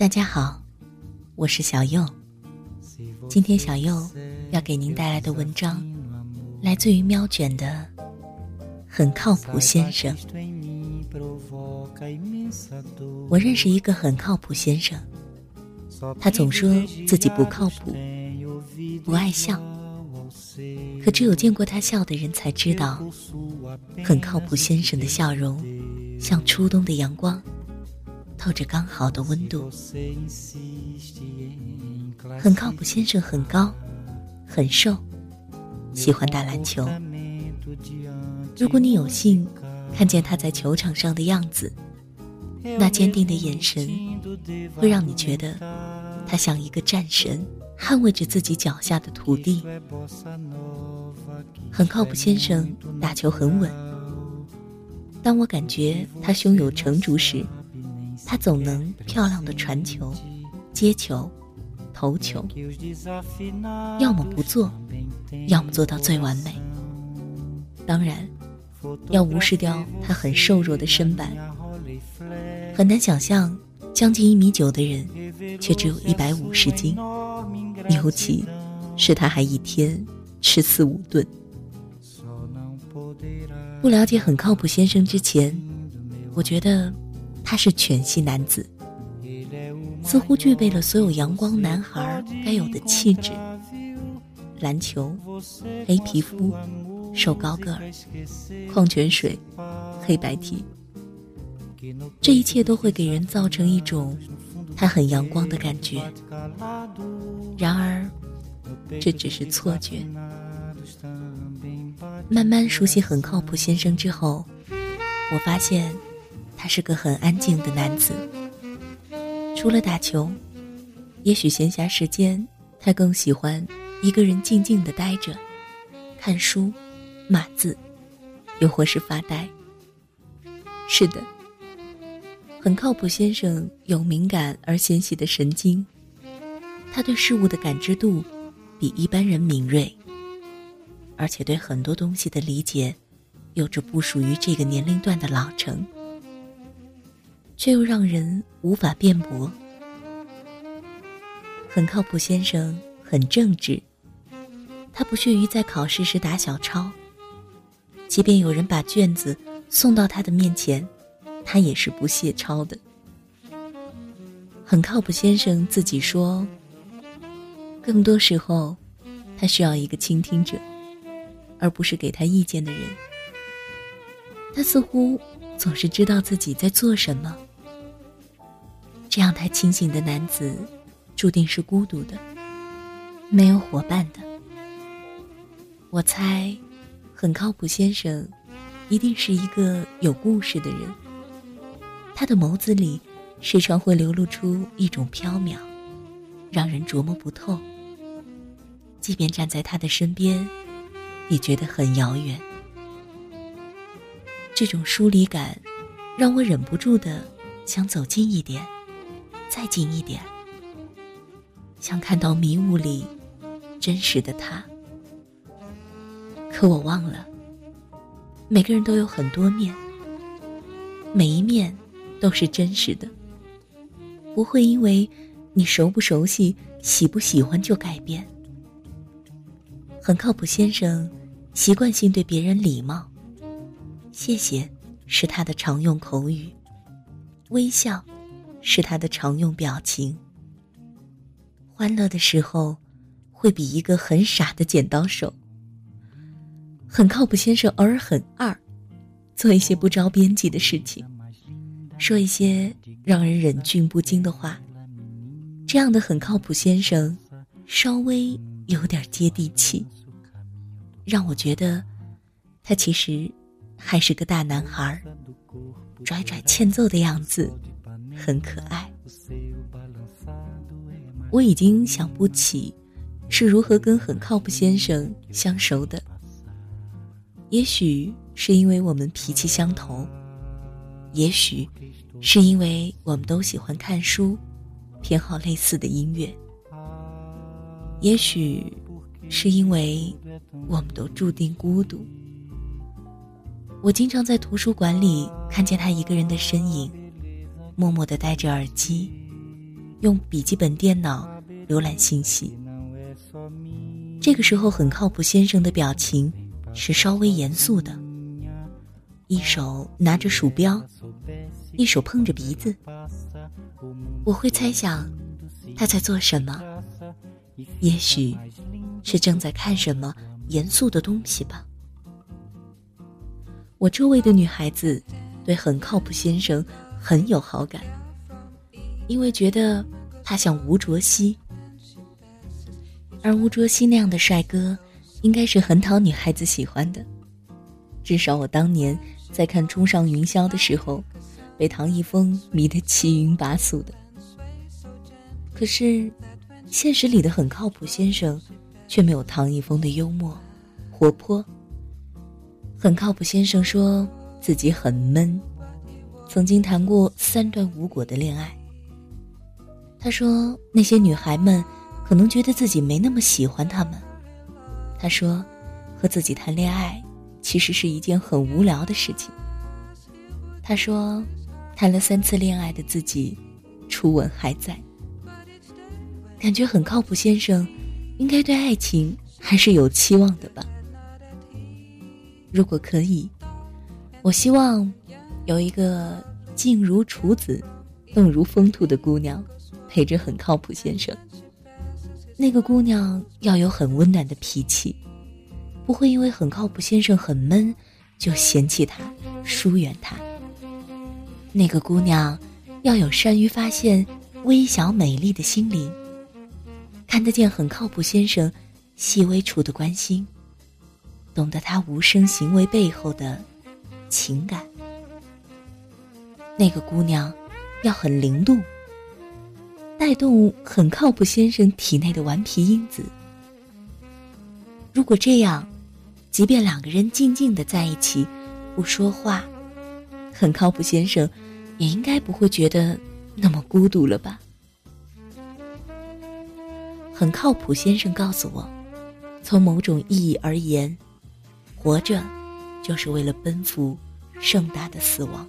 大家好，我是小右。今天小右要给您带来的文章，来自于喵卷的《很靠谱先生》。我认识一个很靠谱先生，他总说自己不靠谱，不爱笑。可只有见过他笑的人才知道，很靠谱先生的笑容像初冬的阳光，透着刚好的温度。很靠谱先生很高，很瘦，喜欢打篮球。如果你有幸看见他在球场上的样子，那坚定的眼神会让你觉得他像一个战神。捍卫着自己脚下的土地，很靠谱。先生打球很稳。当我感觉他胸有成竹时，他总能漂亮的传球、接球、投球，要么不做，要么做到最完美。当然，要无视掉他很瘦弱的身板。很难想象，将近一米九的人，却只有一百五十斤。尤其是他还一天吃四五顿。不了解很靠谱先生之前，我觉得他是全系男子，似乎具备了所有阳光男孩该有的气质：篮球、黑皮肤、瘦高个儿、矿泉水、黑白 T。这一切都会给人造成一种他很阳光的感觉。然而，这只是错觉。慢慢熟悉很靠谱先生之后，我发现他是个很安静的男子。除了打球，也许闲暇时间他更喜欢一个人静静的待着，看书、码字，又或是发呆。是的，很靠谱先生有敏感而纤细的神经。他对事物的感知度比一般人敏锐，而且对很多东西的理解有着不属于这个年龄段的老成，却又让人无法辩驳。很靠谱先生很正直，他不屑于在考试时打小抄，即便有人把卷子送到他的面前，他也是不屑抄的。很靠谱先生自己说。更多时候，他需要一个倾听者，而不是给他意见的人。他似乎总是知道自己在做什么。这样太清醒的男子，注定是孤独的，没有伙伴的。我猜，很靠谱先生，一定是一个有故事的人。他的眸子里，时常会流露出一种飘渺。让人琢磨不透。即便站在他的身边，也觉得很遥远。这种疏离感，让我忍不住的想走近一点，再近一点，想看到迷雾里真实的他。可我忘了，每个人都有很多面，每一面都是真实的，不会因为。你熟不熟悉、喜不喜欢就改变。很靠谱先生，习惯性对别人礼貌，谢谢是他的常用口语，微笑是他的常用表情。欢乐的时候，会比一个很傻的剪刀手。很靠谱先生偶尔很二，做一些不着边际的事情，说一些让人忍俊不禁的话。这样的很靠谱先生，稍微有点接地气，让我觉得他其实还是个大男孩，拽拽欠揍的样子很可爱。我已经想不起是如何跟很靠谱先生相熟的，也许是因为我们脾气相投，也许是因为我们都喜欢看书。偏好类似的音乐，也许是因为我们都注定孤独。我经常在图书馆里看见他一个人的身影，默默的戴着耳机，用笔记本电脑浏览信息。这个时候，很靠谱先生的表情是稍微严肃的，一手拿着鼠标，一手碰着鼻子。我会猜想他在做什么，也许是正在看什么严肃的东西吧。我周围的女孩子对很靠谱先生很有好感，因为觉得他像吴卓羲，而吴卓羲那样的帅哥，应该是很讨女孩子喜欢的。至少我当年在看《冲上云霄》的时候，被唐一峰迷得七晕八素的。可是，现实里的很靠谱先生，却没有唐一峰的幽默、活泼。很靠谱先生说自己很闷，曾经谈过三段无果的恋爱。他说那些女孩们可能觉得自己没那么喜欢他们。他说，和自己谈恋爱其实是一件很无聊的事情。他说，谈了三次恋爱的自己，初吻还在。感觉很靠谱先生，应该对爱情还是有期望的吧。如果可以，我希望有一个静如处子、动如风兔的姑娘陪着很靠谱先生。那个姑娘要有很温暖的脾气，不会因为很靠谱先生很闷就嫌弃他、疏远他。那个姑娘要有善于发现微小美丽的心灵，看得见很靠谱先生细微处的关心。懂得他无声行为背后的情感。那个姑娘要很灵动，带动很靠谱先生体内的顽皮因子。如果这样，即便两个人静静的在一起，不说话，很靠谱先生也应该不会觉得那么孤独了吧？很靠谱先生告诉我，从某种意义而言。活着，就是为了奔赴盛大的死亡。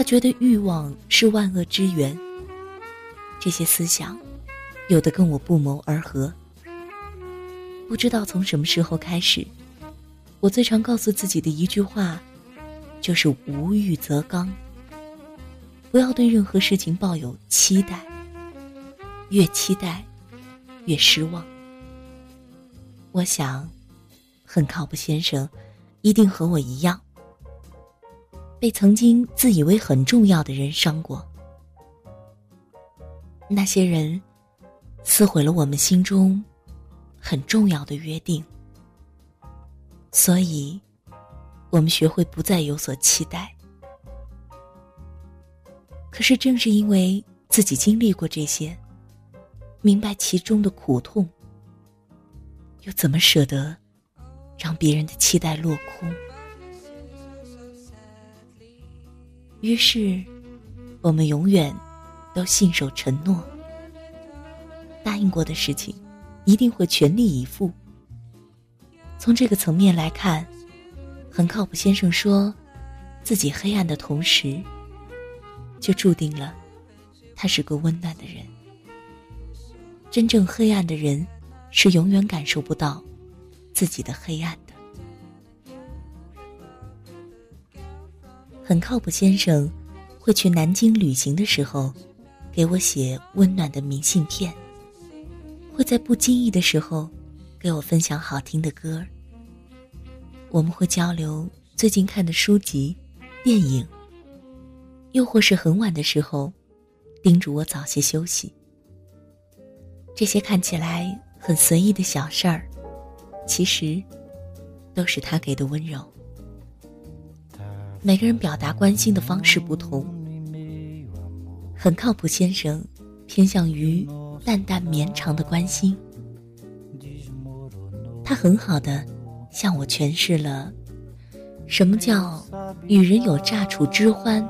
他觉得欲望是万恶之源。这些思想，有的跟我不谋而合。不知道从什么时候开始，我最常告诉自己的一句话，就是“无欲则刚”。不要对任何事情抱有期待，越期待，越失望。我想。很靠谱先生，一定和我一样，被曾经自以为很重要的人伤过。那些人撕毁了我们心中很重要的约定，所以，我们学会不再有所期待。可是，正是因为自己经历过这些，明白其中的苦痛，又怎么舍得？让别人的期待落空，于是，我们永远都信守承诺，答应过的事情，一定会全力以赴。从这个层面来看，很靠谱。先生说，自己黑暗的同时，就注定了他是个温暖的人。真正黑暗的人，是永远感受不到。自己的黑暗的，很靠谱。先生会去南京旅行的时候，给我写温暖的明信片；会在不经意的时候，给我分享好听的歌。我们会交流最近看的书籍、电影，又或是很晚的时候，叮嘱我早些休息。这些看起来很随意的小事儿。其实，都是他给的温柔。每个人表达关心的方式不同。很靠谱先生，偏向于淡淡绵长的关心。他很好的向我诠释了，什么叫与人有乍处之欢，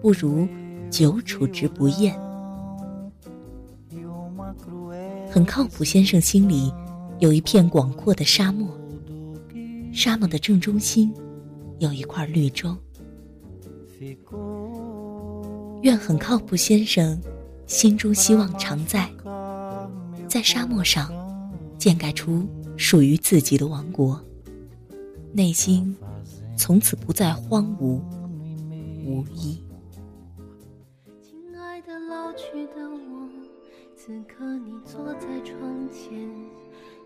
不如久处之不厌。很靠谱先生心里。有一片广阔的沙漠，沙漠的正中心有一块绿洲。愿很靠谱先生心中希望常在，在沙漠上建盖出属于自己的王国，内心从此不再荒芜无依。亲爱的老去的我，此刻你坐在窗前，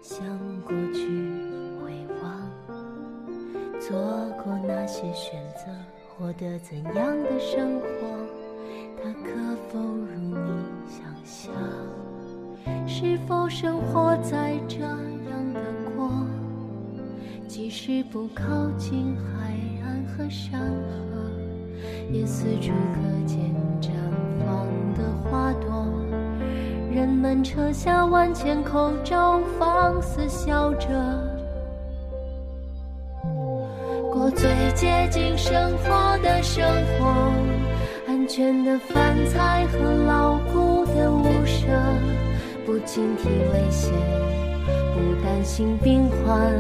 向过去回望，做过那些选择，获得怎样的生活？它可否如你想象？是否生活在这样的国？即使不靠近海岸和山河，也四处可见绽放的花朵。人们扯下万千口罩，放肆笑着，接近生活的生活。安全的饭菜和牢固的屋舍，不警惕危险，不担心病患，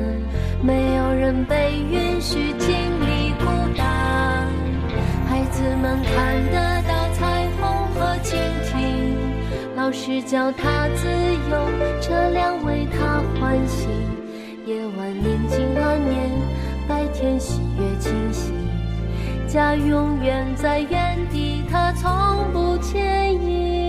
没有人被允许经历孤单。孩子们看得到彩虹和蜻蜓，老师教他自由，车辆为他欢喜。夜晚宁静安眠，天喜悦清晰。家永远在原地，他从不迁移。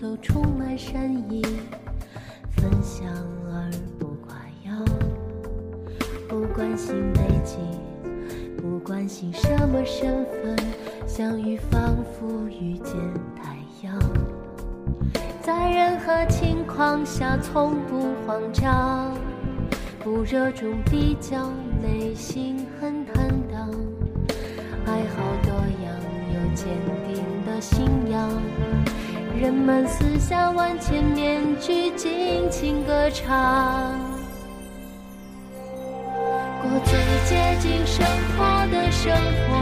都充满善意，分享而不夸耀，不关心背景，不关心什么身份，相遇仿佛遇见太阳，在任何情况下从不慌张，不热衷比较，内心很坦荡，爱好多样，有坚定的信仰。人们撕下万千面具，尽情歌唱，过最接近生活的生活，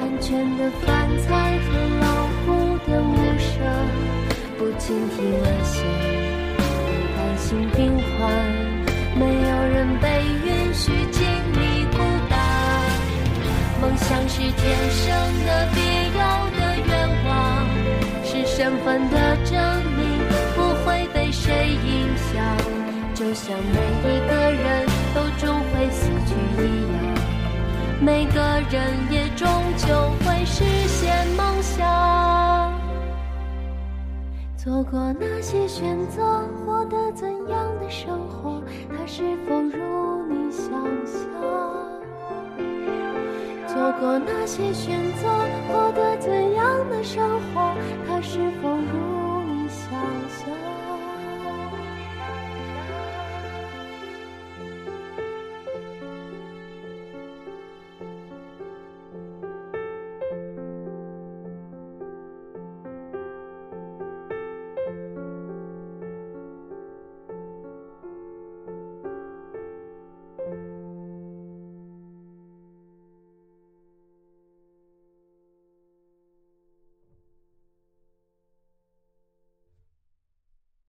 安全的饭菜和牢固的屋舍，不警惕危险，不担心病患，没有人被允许经历孤单。梦想是天生的，必。缘分的证明，不会被谁影响。就像每一个人都终会死去一样，每个人也终究会实现梦想。做过那些选择，获得怎样的生活？它是否如你想象？做过那些选择，获得怎样的生活？他是否如？